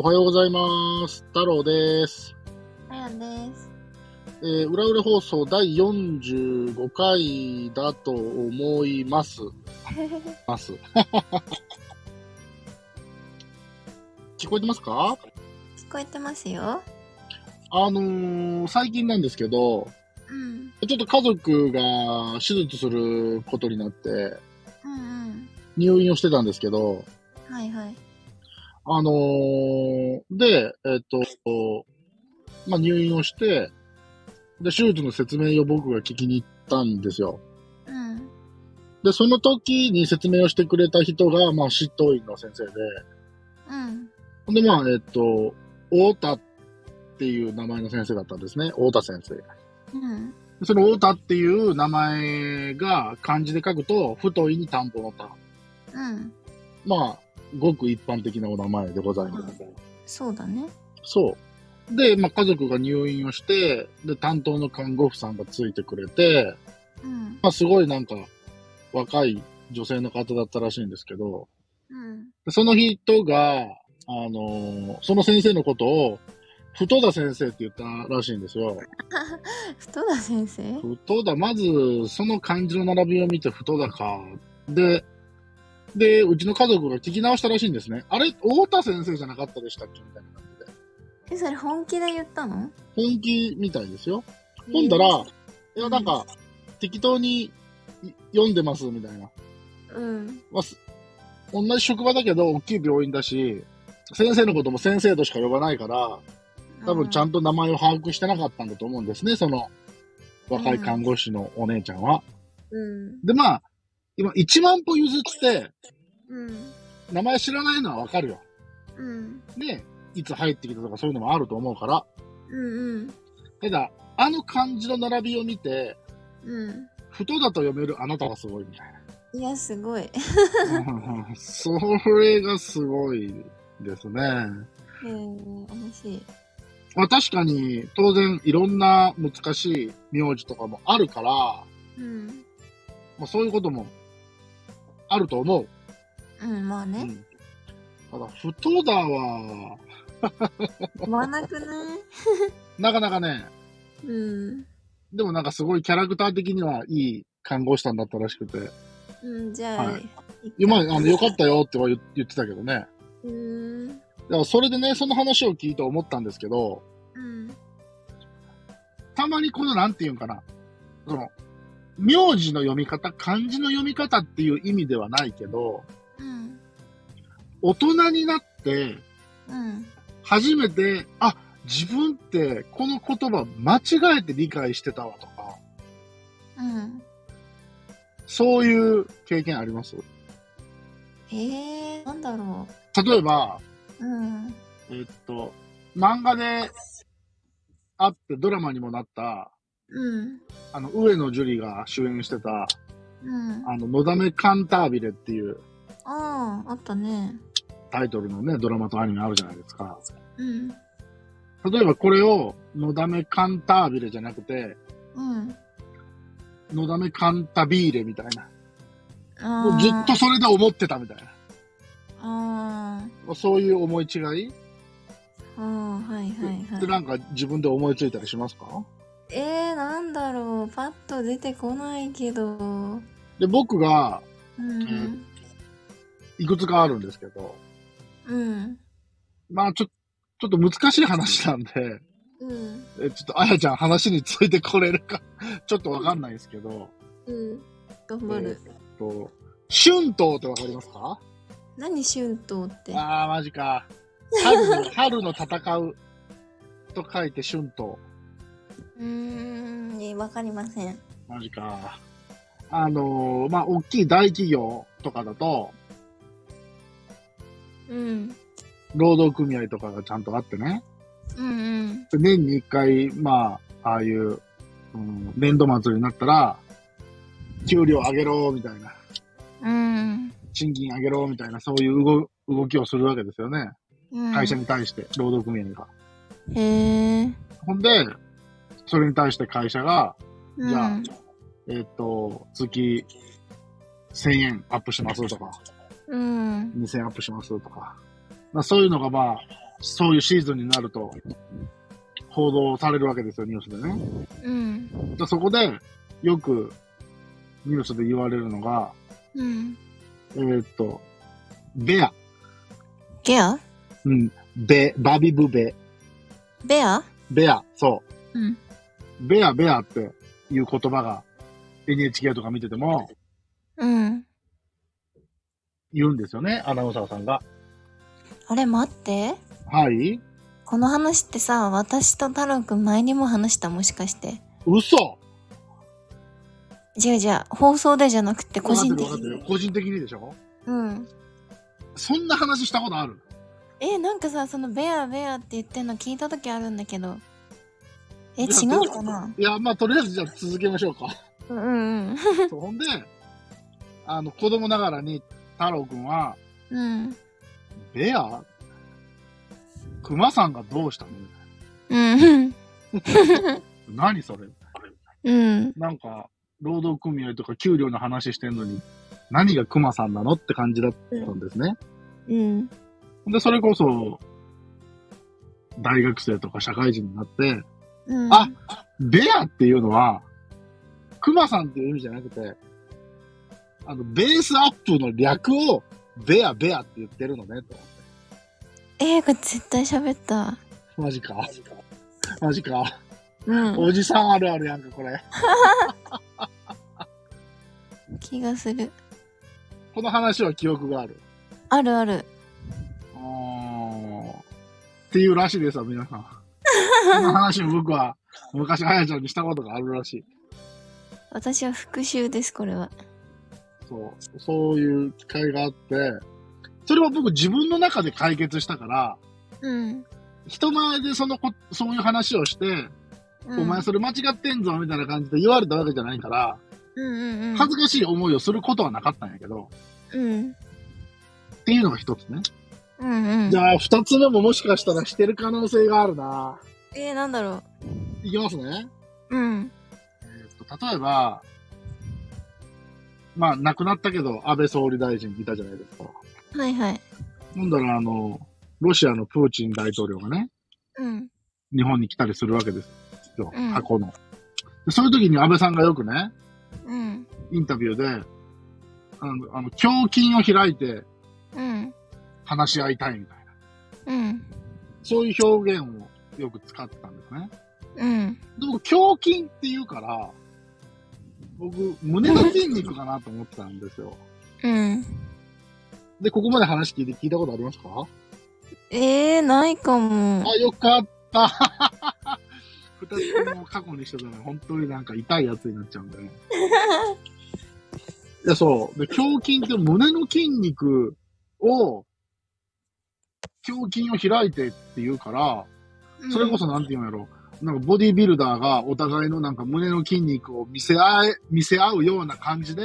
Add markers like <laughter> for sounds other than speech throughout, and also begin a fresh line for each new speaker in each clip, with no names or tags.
おはようございます。太郎です。
あやです。
えー、裏裏放送第45回だと思います。ます。<laughs> 聞こえてますか？
聞こえてますよ。
あのー、最近なんですけど、
うん。
ちょっと家族が手術することになって、
うんうん。
入院をしてたんですけど、
はいはい。
あのー、で、えっと、まあ、入院をして、で、手術の説明を僕が聞きに行ったんですよ。
うん。
で、その時に説明をしてくれた人が、まあ、執刀医の先生で、
うん。
で、まあ、えっと、太田っていう名前の先生だったんですね。太田先生。
うん。
その太田っていう名前が漢字で書くと、太いに田んぼの田。
うん。
まあ、ごく一般的なお名前でございます。
そうだね。
そう。で、まあ、家族が入院をして、で、担当の看護婦さんがついてくれて、
うん。
まあ、すごいなんか、若い女性の方だったらしいんですけど、
うん。
でその人が、あのーその先生のことを、太田先生って言ったらしいんですよ。<laughs>
太田先生？
太田、まず、その漢字の並びを見て太田か。で、で、うちの家族が聞き直したらしいんですね。あれ、太田先生じゃなかったでしたっけみたいな感じで。
え、それ本気で言ったの？
本気みたいですよ。ほんだら、いや、なんか、適当にい読んでますみたいな。
うん。
まあ、す同じ職場だけど、大きい病院だし、先生のことも先生としか呼ばないから、多分ちゃんと名前を把握してなかったんだと思うんですね、その若い看護師のお姉ちゃんは。
うん。
で、まあ、今1万歩譲って、
うん。
名前知らないのはわかるよ。
うん。
ねいつ入ってきたとかそういうのもあると思うから。
うん。
ただ、あの漢字の並びを見て、
うん。
太だと読めるあなたがすごいみたい
いや、すごい。
な。それがすごいですね。
へえ、面白い。
まあ確かに、当然いろんな難しい名字とかもあるから、
うん。
まあそういうこともあると思う。
うん、まあね。
うん、ただ、太田は、
思わなく <laughs> な
かなかね、
うん。
でもなんかすごいキャラクター的にはいい看護師さんだったらしくて、
うん、じゃあ、
はい今、あの、よかったよっては言言ってたけどね。
うーん。
だからそれでね、その話を聞いて思ったんですけど、
うん。
たまにこの、なんていうんかな、その、名字の読み方、漢字の読み方っていう意味ではないけど、
うん。
大人になって、
うん。
初めて、あ、自分ってこの言葉間違えて理解してたわとか、
うん。
そういう経験あります？
えー、なんだろ
例えば、
う。うん。
えっと、漫画であってドラマにもなった、
うん。
あの、上野樹里が主演してた、
うん。
あの、のだめカンタービレっていう
ああ、あったね。
タイトルのね、ドラマとアニメあるじゃないですか。
うん。
例えばこれを、のだめカンタービレじゃなくて、
うん。
のだめカンタビーレみたいな。もうずっとそれで思ってたみたいな。
あ
そういう思い違い？
あ。ああ、はいはいは
で、
い。
なんか自分で思いついたりしますか？
えー、なんだろう。パッと出てこないけど。
で、僕が
うん。
いくつかあるんですけど、
うん。
まあちょ、ちょっと難しい話なんで、
うん。
えちょっとあやちゃん話についてこれるか、ちょっとわかんないですけど、
うん。頑張る。
えっと、春闘ってわかりますか？
何春闘って？
あー、マジか。春の、春の戦うと書いて春闘。
うーん。えわかりません。
マジか。あのーまあ、大きい大企業とかだと、
うん。
労働組合とかがちゃんとあってね、
うんうん。
で年に一回、まあ、ああいう、うん、年度末になったら、給料上げろ、みたいな、
うん。
賃金上げろ、みたいな、そういう動動きをするわけですよね。
うん。
会社に対して、労働組合が。
へえ。
ほんで、それに対して会社が、
うん
じゃあえっ、と、月1000円アップしますとか、
うん。
2000円アップしますとか、まあ、そういうのがまあ、そういうシーズンになると、報道されるわけですよ、ニュースでね。
うん。
でそこで、よく、ニュースで言われるのが、
うん。
えーっと、ベア。
ゲア？
うん、ベ、バビブベ。
ベア？
ベア、そ
うん。
う。ベア、ベアっていう言葉が NHK とか見てても
うん。
言うんですよね、アナウンサーさんが。
あれ待って。
はい
この話ってさ、私と太郎くん前にも話したもしかして。
嘘
違う違う。放送でじゃなくて個人的に。
個人的にでしょ？
うん。
そんな話したことある？
え、なんかさ、そのベアベアって言ってんの聞いた時あるんだけど。え、違うかな？い
や、まあ、とりあえずじゃあ続けましょうか。
うんうん
そう <laughs> ほんで、あの、子供ながらに太郎くんは、
うん。うん。
ベア？熊さんがどうしたの？
うん。<laughs>
何それ？
うん。
なんか、労働組合とか給料の話してんのに、何が熊さんなのって感じだったんですね。
うん。
で、それこそ、大学生とか社会人になって、
うん。
あベアっていうのは、熊さんっていう意味じゃなくて、あの、ベースアップの略を、ベア、ベアって言ってるのね、と。
えー、これ絶対喋った。
マジか。マジか。
うん。
おじさんあるあるやんか、これ。<laughs>
気がする。
この話は記憶がある。
あるある。
あーっていうらしいですわ、皆さん。この話を僕は、昔、あやちゃんにしたことがあるらしい。
私は復讐です、これは。
そう。そういう機会があって、それは僕自分の中で解決したから、
うん。
人前でそのこ、そういう話をして、
うん、
お前それ間違ってんぞ、みたいな感じで言われたわけじゃないから、
うんうんうん。
恥ずかしい思いをすることはなかったんやけど、
うん。
っていうのが一つね。
うんうん。
じゃあ、二つ目ももしかしたらしてる可能性があるな。
えー、なんだろ
いきますね。
う。うん。
えーと、例えば、まあ、亡くなったけど、安倍総理大臣いたじゃないですか。
はいはい。
なんだろう、あの、ロシアのプーチン大統領がね、
うん。
日本に来たりするわけですよ、
うん
過去の。でそういう時に安倍さんがよくね、
うん。
インタビューで、あの、あの胸筋を開いて
うん。
話し合いたいみたいな。
うん。
そういう表現をよく使ってたんですね。
うん。
で僕、胸筋って言うから、僕、胸の筋肉かなと思ってたんですよ。<laughs>
うん。
で、ここまで話聞いて聞いたことありますか？
えー、ないかも。
あ、よかった。<laughs> 二つとも過去にしてたら本当になんか痛いやつになっちゃうんだね。<laughs> いや、そう。で、胸筋って胸の筋肉を、胸筋を開いてって言うから、それこそなんて言うんやろ。なんかボディビルダーがお互いのなんか胸の筋肉を見せ合え、見せ合うような感じで、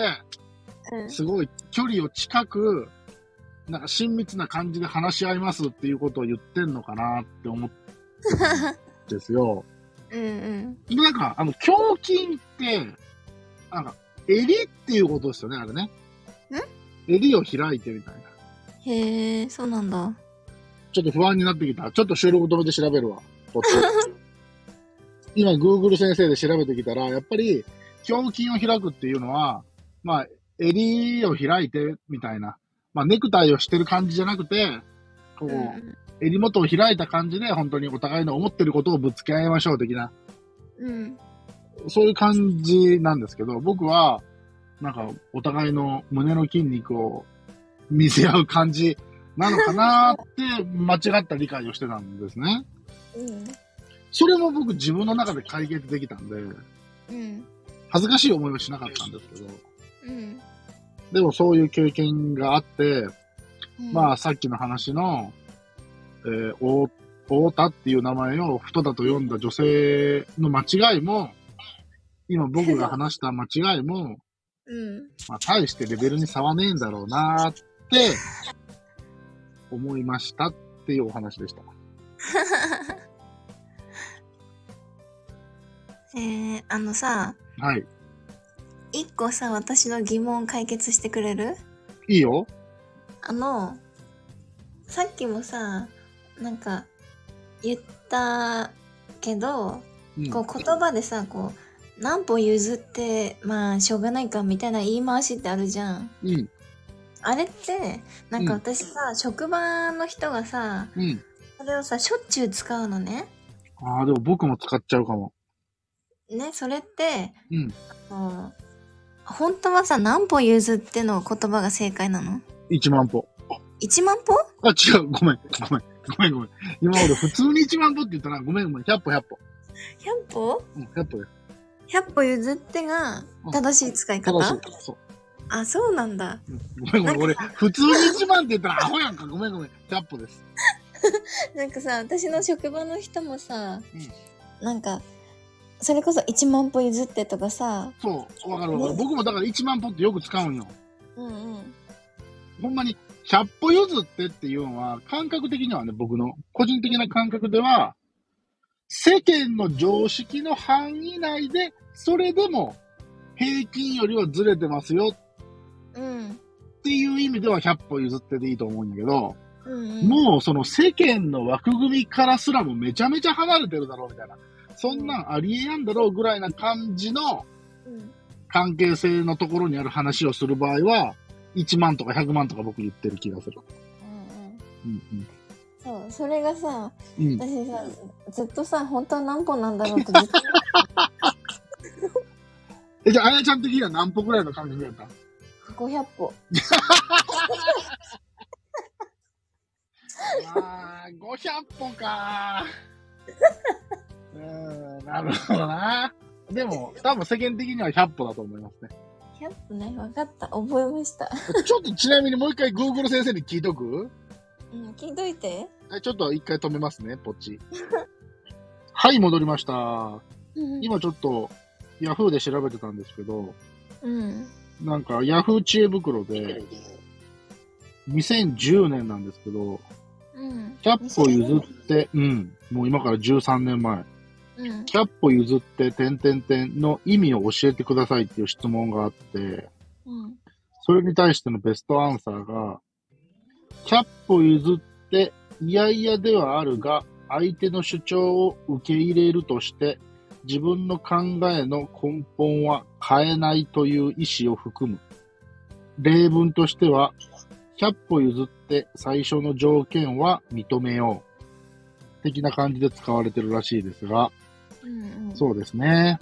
うん。
すごい距離を近く、なんか親密な感じで話し合いますっていうことを言ってんのかなって思ってですよ。<laughs>
うんうん。
でなんか、あの、胸筋って、なんか、襟っていうことですよね、あれね。襟を開いてみたいな。
へえ、そうなんだ。
ちょっと不安になってきた。ちょっと収録止めて調べるわ。<laughs> 今、Google 先生で調べてきたら、やっぱり、胸筋を開くっていうのは、まあ、襟を開いて、みたいな。まあ、ネクタイをしてる感じじゃなくて、こう、
うん。
襟元を開いた感じで、本当にお互いの思ってることをぶつけ合いましょう、的な。
うん。
そういう感じなんですけど、僕は、なんか、お互いの胸の筋肉を見せ合う感じなのかなって、間違った理解をしてたんですね。
うん。
それも僕自分の中で解決できたんで、
うん。
恥ずかしい思いはしなかったんですけど、
うん。
でもそういう経験があって、ま
あ、
あさっきの話の、えー、お太田っていう名前を太田と読んだ女性の間違いも、今僕が話した間違いも、
うん。
まあ、大してレベルに差はねえんだろうなって思いましたっていうお話でした。<laughs>
えー、あのさ、
はい。
一個さ、私の疑問解決してくれる？
いいよ。
あの、さっきもさ、なんか言ったけど、
うん。
こう言葉でさこう何歩譲ってまあしょうがないかみたいな言い回しってあるじゃん
うん。
あれってなんか
うん
私さ、職場の人がさ
うん。
それをさしょっちゅう使うのね
ああ、でも僕も使っちゃうかも。
ねそれって
うん。
あの本当はさ何歩譲っての言葉が正解なの
？1万歩。
1万歩？
あ、違う。ごめん。ごめん。ごめんごめん。今俺普通に1万歩って言ったら、ごめんごめん。100歩100歩。
100歩？
うん、100歩です。
100歩譲ってが正しい使い方、
正しい。そう。
あそうなんだ
うんごめんごめん。俺、普通に1万って言ったらアホやんか。ごめんごめん。100歩です。<laughs>
なんかさ私の職場の人もさ、
うん
なんかそれこそ1万歩譲ってとかさ
そう。わかるわかる。僕もだから1万歩ってよく使うんよ。
うんうん
ほんまに、100歩譲ってっていうのは、感覚的にはね、僕の個人的な感覚では、世間の常識の範囲内で、それでも平均よりはずれてますよ
うん
っていう意味では100歩譲ってでいいと思うんだけど、
うんうん
もうその世間の枠組みからすらもめちゃめちゃ離れてるだろうみたいな、そんなんありえやんだろうぐらいな感じの
うん
関係性のところにある話をする場合は、1万とか100万とか僕言ってる気がする。
うんうん
うん
そうそれがさ
うん。うん。
私さずっとさ本当は何歩なんだろうってずっと <laughs>
え、じゃあ、あやちゃん的には何歩ぐらいの感覚やった？
500歩
あー、500歩かー。うーん、なるほどな。でも、多分世間的には100歩だと思いますね。
100歩ね分かった覚えました
ちょっとちなみにもう一回 Google 先生に聞いとく？
うん聞いといて
えちょっと一回止めますね、ポッチ。<laughs> はい、戻りました。
うん
今ちょっと Yahoo で調べてたんですけど、
うん
なんか Yahoo! 知恵袋で2010年なんですけど、
うん。
100歩譲って、うん、もう今から13年前、
うん。
100歩譲って、点々点の意味を教えてくださいっていう質問があって、
うん。
それに対してのベストアンサーが、100歩譲って、いやいやではあるが、相手の主張を受け入れるとして、自分の考えの根本は変えないという意思を含む。例文としては、100歩譲って最初の条件は認めよう。的な感じで使われてるらしいですが、
うんうん
そうですね。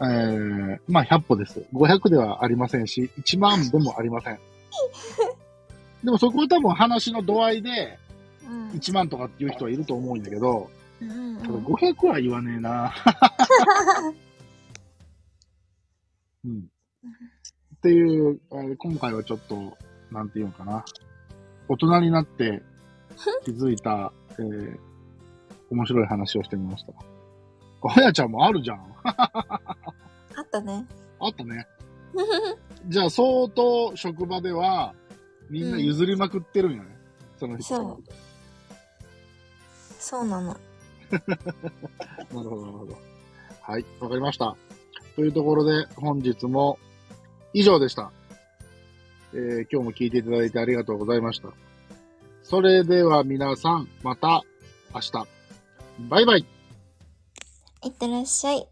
えー、まあ100歩です。500ではありませんし、1万でもありません。<laughs> でもそこは多分話の度合いで
うん
1万とかっていう人はいると思うんだけど、
うん
ただ500は言わねえな。<laughs> うん。<laughs> っていう、えー今回はちょっと、なんていうのかな。大人になって <laughs> 気づいた、えー、面白い話をしてみました。あやちゃんもあるじゃん。
あったね
あったね。<laughs> じゃあ相当職場ではみんな譲りまくってるんやね。その人。
そうそうなの
なるほど、なるほど。はい、わかりました。というところで本日も以上でした。えー今日も聞いていただいてありがとうございました。それでは皆さん、また明日。バイバイ。
いってらっしゃい